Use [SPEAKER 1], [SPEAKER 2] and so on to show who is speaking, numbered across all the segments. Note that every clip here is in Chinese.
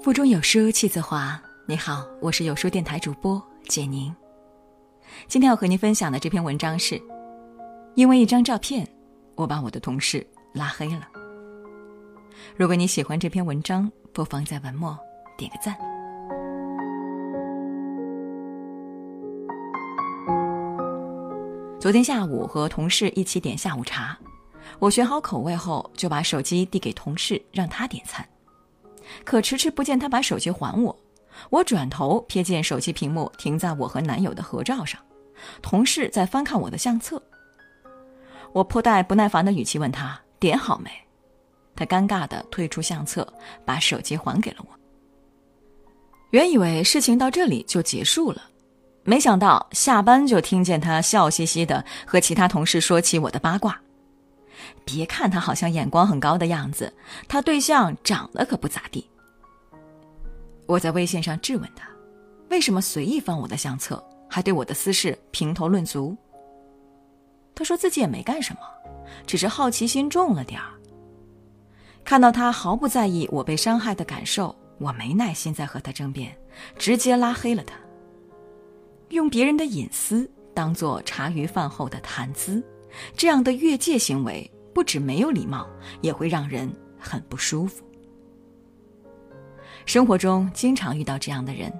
[SPEAKER 1] 腹中有书气自华。你好，我是有书电台主播简宁。今天要和您分享的这篇文章是：因为一张照片，我把我的同事拉黑了。如果你喜欢这篇文章，不妨在文末点个赞。昨天下午和同事一起点下午茶，我选好口味后就把手机递给同事，让他点餐。可迟迟不见他把手机还我，我转头瞥见手机屏幕停在我和男友的合照上，同事在翻看我的相册。我颇带不耐烦的语气问他点好没，他尴尬的退出相册，把手机还给了我。原以为事情到这里就结束了，没想到下班就听见他笑嘻嘻的和其他同事说起我的八卦。别看他好像眼光很高的样子，他对象长得可不咋地。我在微信上质问他，为什么随意翻我的相册，还对我的私事评头论足？他说自己也没干什么，只是好奇心重了点儿。看到他毫不在意我被伤害的感受，我没耐心再和他争辩，直接拉黑了他。用别人的隐私当做茶余饭后的谈资。这样的越界行为不止没有礼貌，也会让人很不舒服。生活中经常遇到这样的人，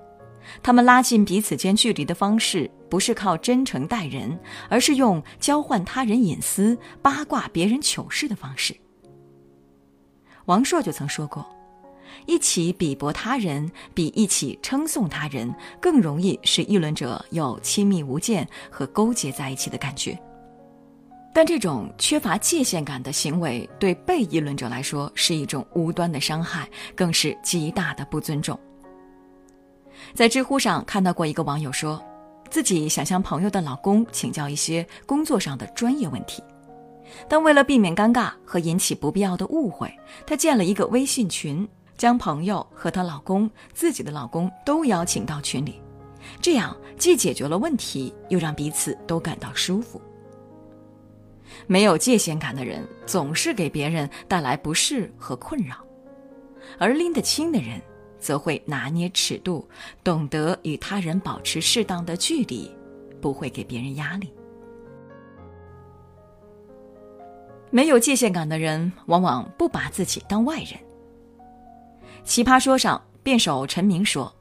[SPEAKER 1] 他们拉近彼此间距离的方式不是靠真诚待人，而是用交换他人隐私、八卦别人糗事的方式。王朔就曾说过：“一起鄙薄他人，比一起称颂他人更容易使议论者有亲密无间和勾结在一起的感觉。”但这种缺乏界限感的行为，对被议论者来说是一种无端的伤害，更是极大的不尊重。在知乎上看到过一个网友说，自己想向朋友的老公请教一些工作上的专业问题，但为了避免尴尬和引起不必要的误会，她建了一个微信群，将朋友和她老公、自己的老公都邀请到群里，这样既解决了问题，又让彼此都感到舒服。没有界限感的人，总是给别人带来不适和困扰；而拎得清的人，则会拿捏尺度，懂得与他人保持适当的距离，不会给别人压力。没有界限感的人，往往不把自己当外人。奇葩说上，辩手陈明说。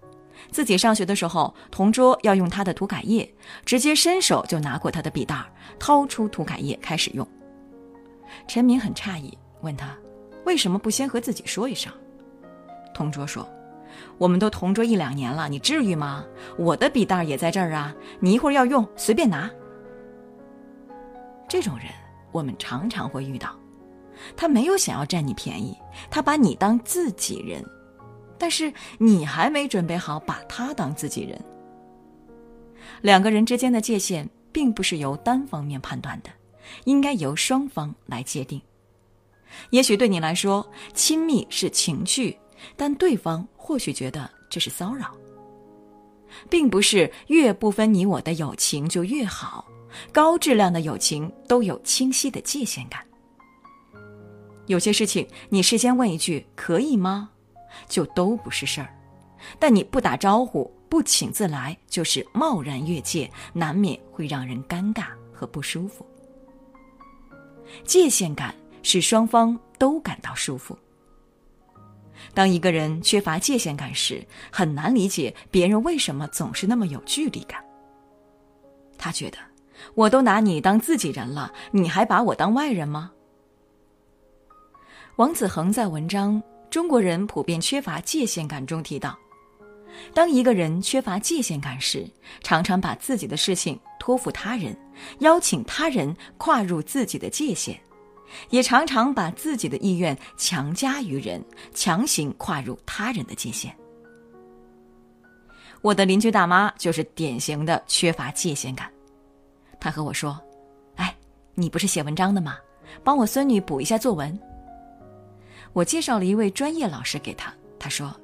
[SPEAKER 1] 自己上学的时候，同桌要用他的涂改液，直接伸手就拿过他的笔袋，掏出涂改液开始用。陈明很诧异，问他为什么不先和自己说一声？同桌说：“我们都同桌一两年了，你至于吗？我的笔袋也在这儿啊，你一会儿要用随便拿。”这种人我们常常会遇到，他没有想要占你便宜，他把你当自己人。但是你还没准备好把他当自己人。两个人之间的界限并不是由单方面判断的，应该由双方来界定。也许对你来说，亲密是情趣，但对方或许觉得这是骚扰。并不是越不分你我的友情就越好，高质量的友情都有清晰的界限感。有些事情，你事先问一句“可以吗”？就都不是事儿，但你不打招呼、不请自来，就是贸然越界，难免会让人尴尬和不舒服。界限感使双方都感到舒服。当一个人缺乏界限感时，很难理解别人为什么总是那么有距离感。他觉得，我都拿你当自己人了，你还把我当外人吗？王子恒在文章。中国人普遍缺乏界限感。中提到，当一个人缺乏界限感时，常常把自己的事情托付他人，邀请他人跨入自己的界限，也常常把自己的意愿强加于人，强行跨入他人的界限。我的邻居大妈就是典型的缺乏界限感。她和我说：“哎，你不是写文章的吗？帮我孙女补一下作文。”我介绍了一位专业老师给他，他说：“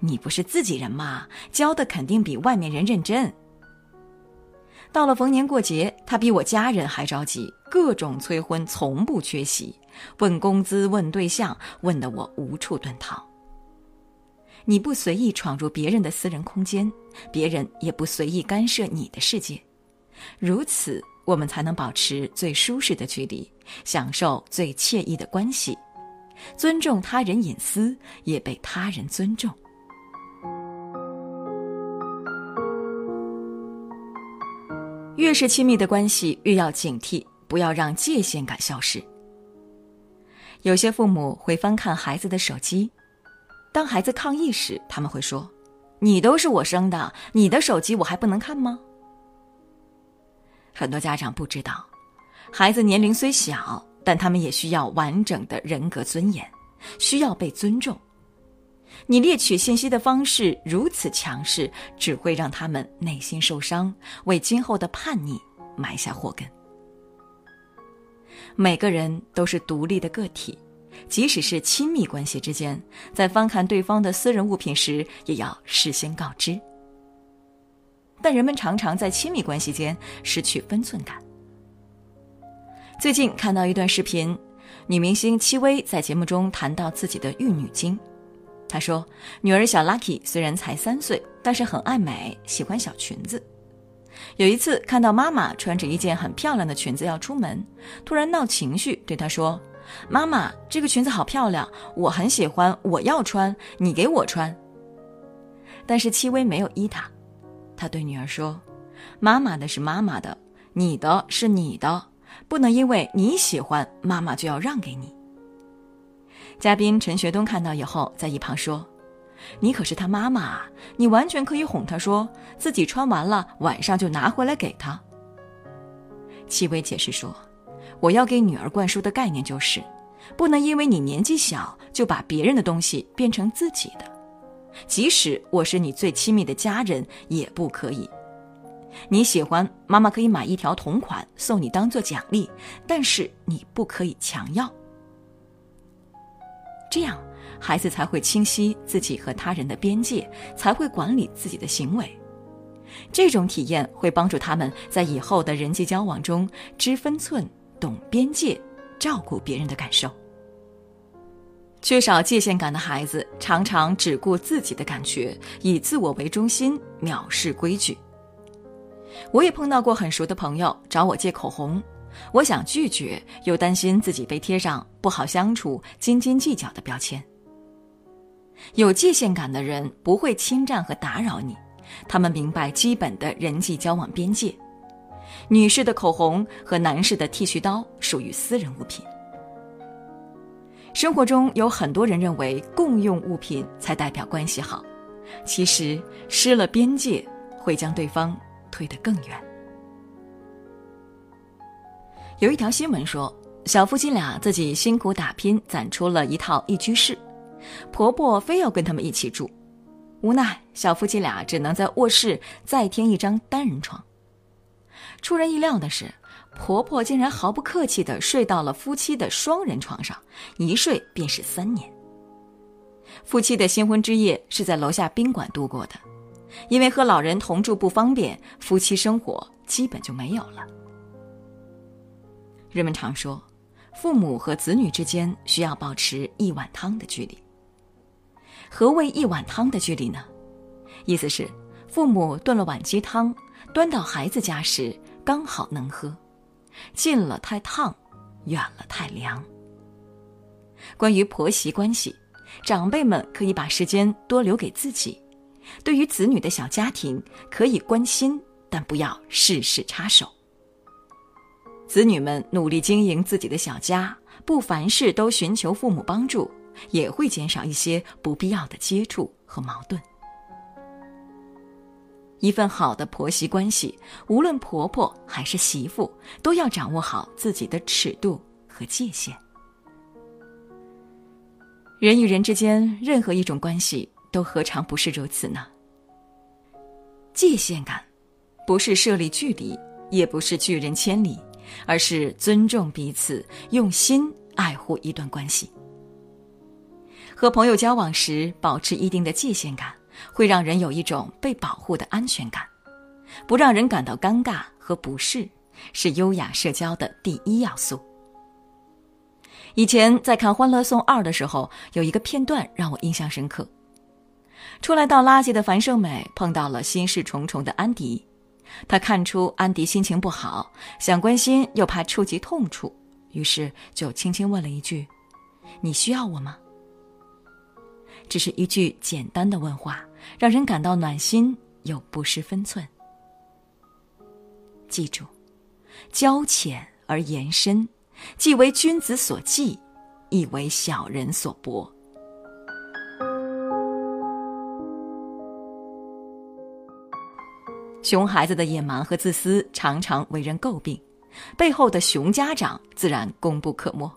[SPEAKER 1] 你不是自己人吗？教的肯定比外面人认真。”到了逢年过节，他比我家人还着急，各种催婚，从不缺席，问工资、问对象，问得我无处遁逃。你不随意闯入别人的私人空间，别人也不随意干涉你的世界，如此我们才能保持最舒适的距离，享受最惬意的关系，尊重他人隐私，也被他人尊重。越是亲密的关系，越要警惕，不要让界限感消失。有些父母会翻看孩子的手机。当孩子抗议时，他们会说：“你都是我生的，你的手机我还不能看吗？”很多家长不知道，孩子年龄虽小，但他们也需要完整的人格尊严，需要被尊重。你猎取信息的方式如此强势，只会让他们内心受伤，为今后的叛逆埋下祸根。每个人都是独立的个体。即使是亲密关系之间，在翻看对方的私人物品时，也要事先告知。但人们常常在亲密关系间失去分寸感。最近看到一段视频，女明星戚薇在节目中谈到自己的玉女经。她说，女儿小 Lucky 虽然才三岁，但是很爱美，喜欢小裙子。有一次看到妈妈穿着一件很漂亮的裙子要出门，突然闹情绪，对她说。妈妈，这个裙子好漂亮，我很喜欢，我要穿，你给我穿。但是戚薇没有依他，他对女儿说：“妈妈的是妈妈的，你的是你的，不能因为你喜欢，妈妈就要让给你。”嘉宾陈学冬看到以后，在一旁说：“你可是他妈妈，你完全可以哄他说自己穿完了，晚上就拿回来给他。”戚薇解释说。我要给女儿灌输的概念就是，不能因为你年纪小就把别人的东西变成自己的，即使我是你最亲密的家人也不可以。你喜欢妈妈可以买一条同款送你当做奖励，但是你不可以强要。这样，孩子才会清晰自己和他人的边界，才会管理自己的行为。这种体验会帮助他们在以后的人际交往中知分寸。懂边界，照顾别人的感受。缺少界限感的孩子，常常只顾自己的感觉，以自我为中心，藐视规矩。我也碰到过很熟的朋友找我借口红，我想拒绝，又担心自己被贴上不好相处、斤斤计较的标签。有界限感的人不会侵占和打扰你，他们明白基本的人际交往边界。女士的口红和男士的剃须刀属于私人物品。生活中有很多人认为共用物品才代表关系好，其实失了边界会将对方推得更远。有一条新闻说，小夫妻俩自己辛苦打拼攒出了一套一居室，婆婆非要跟他们一起住，无奈小夫妻俩只能在卧室再添一张单人床。出人意料的是，婆婆竟然毫不客气地睡到了夫妻的双人床上，一睡便是三年。夫妻的新婚之夜是在楼下宾馆度过的，因为和老人同住不方便，夫妻生活基本就没有了。人们常说，父母和子女之间需要保持一碗汤的距离。何谓一碗汤的距离呢？意思是，父母炖了碗鸡汤。端到孩子家时，刚好能喝，近了太烫，远了太凉。关于婆媳关系，长辈们可以把时间多留给自己；对于子女的小家庭，可以关心，但不要事事插手。子女们努力经营自己的小家，不凡事都寻求父母帮助，也会减少一些不必要的接触和矛盾。一份好的婆媳关系，无论婆婆还是媳妇，都要掌握好自己的尺度和界限。人与人之间，任何一种关系，都何尝不是如此呢？界限感，不是设立距离，也不是拒人千里，而是尊重彼此，用心爱护一段关系。和朋友交往时，保持一定的界限感。会让人有一种被保护的安全感，不让人感到尴尬和不适，是优雅社交的第一要素。以前在看《欢乐颂二》的时候，有一个片段让我印象深刻。出来倒垃圾的樊胜美碰到了心事重重的安迪，他看出安迪心情不好，想关心又怕触及痛处，于是就轻轻问了一句：“你需要我吗？”只是一句简单的问话，让人感到暖心又不失分寸。记住，交浅而言深，既为君子所忌，亦为小人所博。熊孩子的野蛮和自私常常为人诟病，背后的熊家长自然功不可没。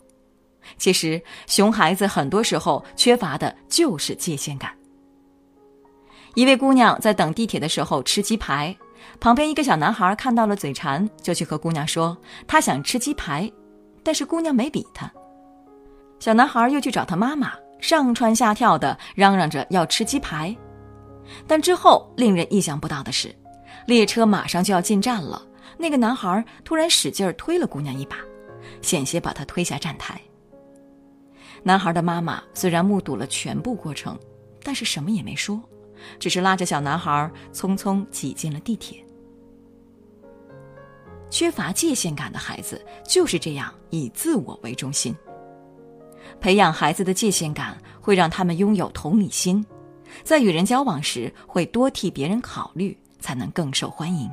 [SPEAKER 1] 其实，熊孩子很多时候缺乏的就是界限感。一位姑娘在等地铁的时候吃鸡排，旁边一个小男孩看到了嘴馋，就去和姑娘说他想吃鸡排，但是姑娘没理他。小男孩又去找他妈妈，上蹿下跳的嚷嚷着要吃鸡排，但之后令人意想不到的是。列车马上就要进站了，那个男孩突然使劲推了姑娘一把，险些把她推下站台。男孩的妈妈虽然目睹了全部过程，但是什么也没说，只是拉着小男孩匆匆挤进了地铁。缺乏界限感的孩子就是这样以自我为中心。培养孩子的界限感，会让他们拥有同理心，在与人交往时会多替别人考虑。才能更受欢迎。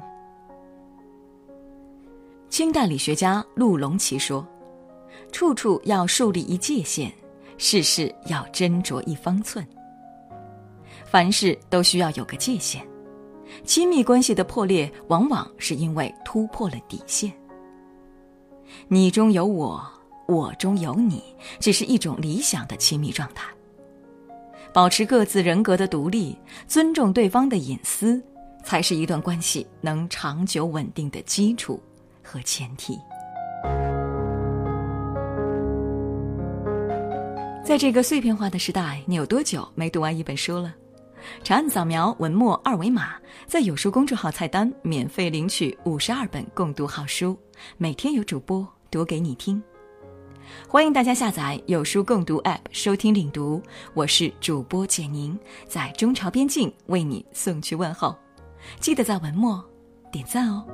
[SPEAKER 1] 清代理学家陆龙奇说：“处处要树立一界限，事事要斟酌一方寸。凡事都需要有个界限。亲密关系的破裂，往往是因为突破了底线。你中有我，我中有你，只是一种理想的亲密状态。保持各自人格的独立，尊重对方的隐私。”才是一段关系能长久稳定的基础和前提。在这个碎片化的时代，你有多久没读完一本书了？长按扫描文末二维码，在有书公众号菜单免费领取五十二本共读好书，每天有主播读给你听。欢迎大家下载有书共读 App 收听领读，我是主播简宁，在中朝边境为你送去问候。记得在文末点赞哦。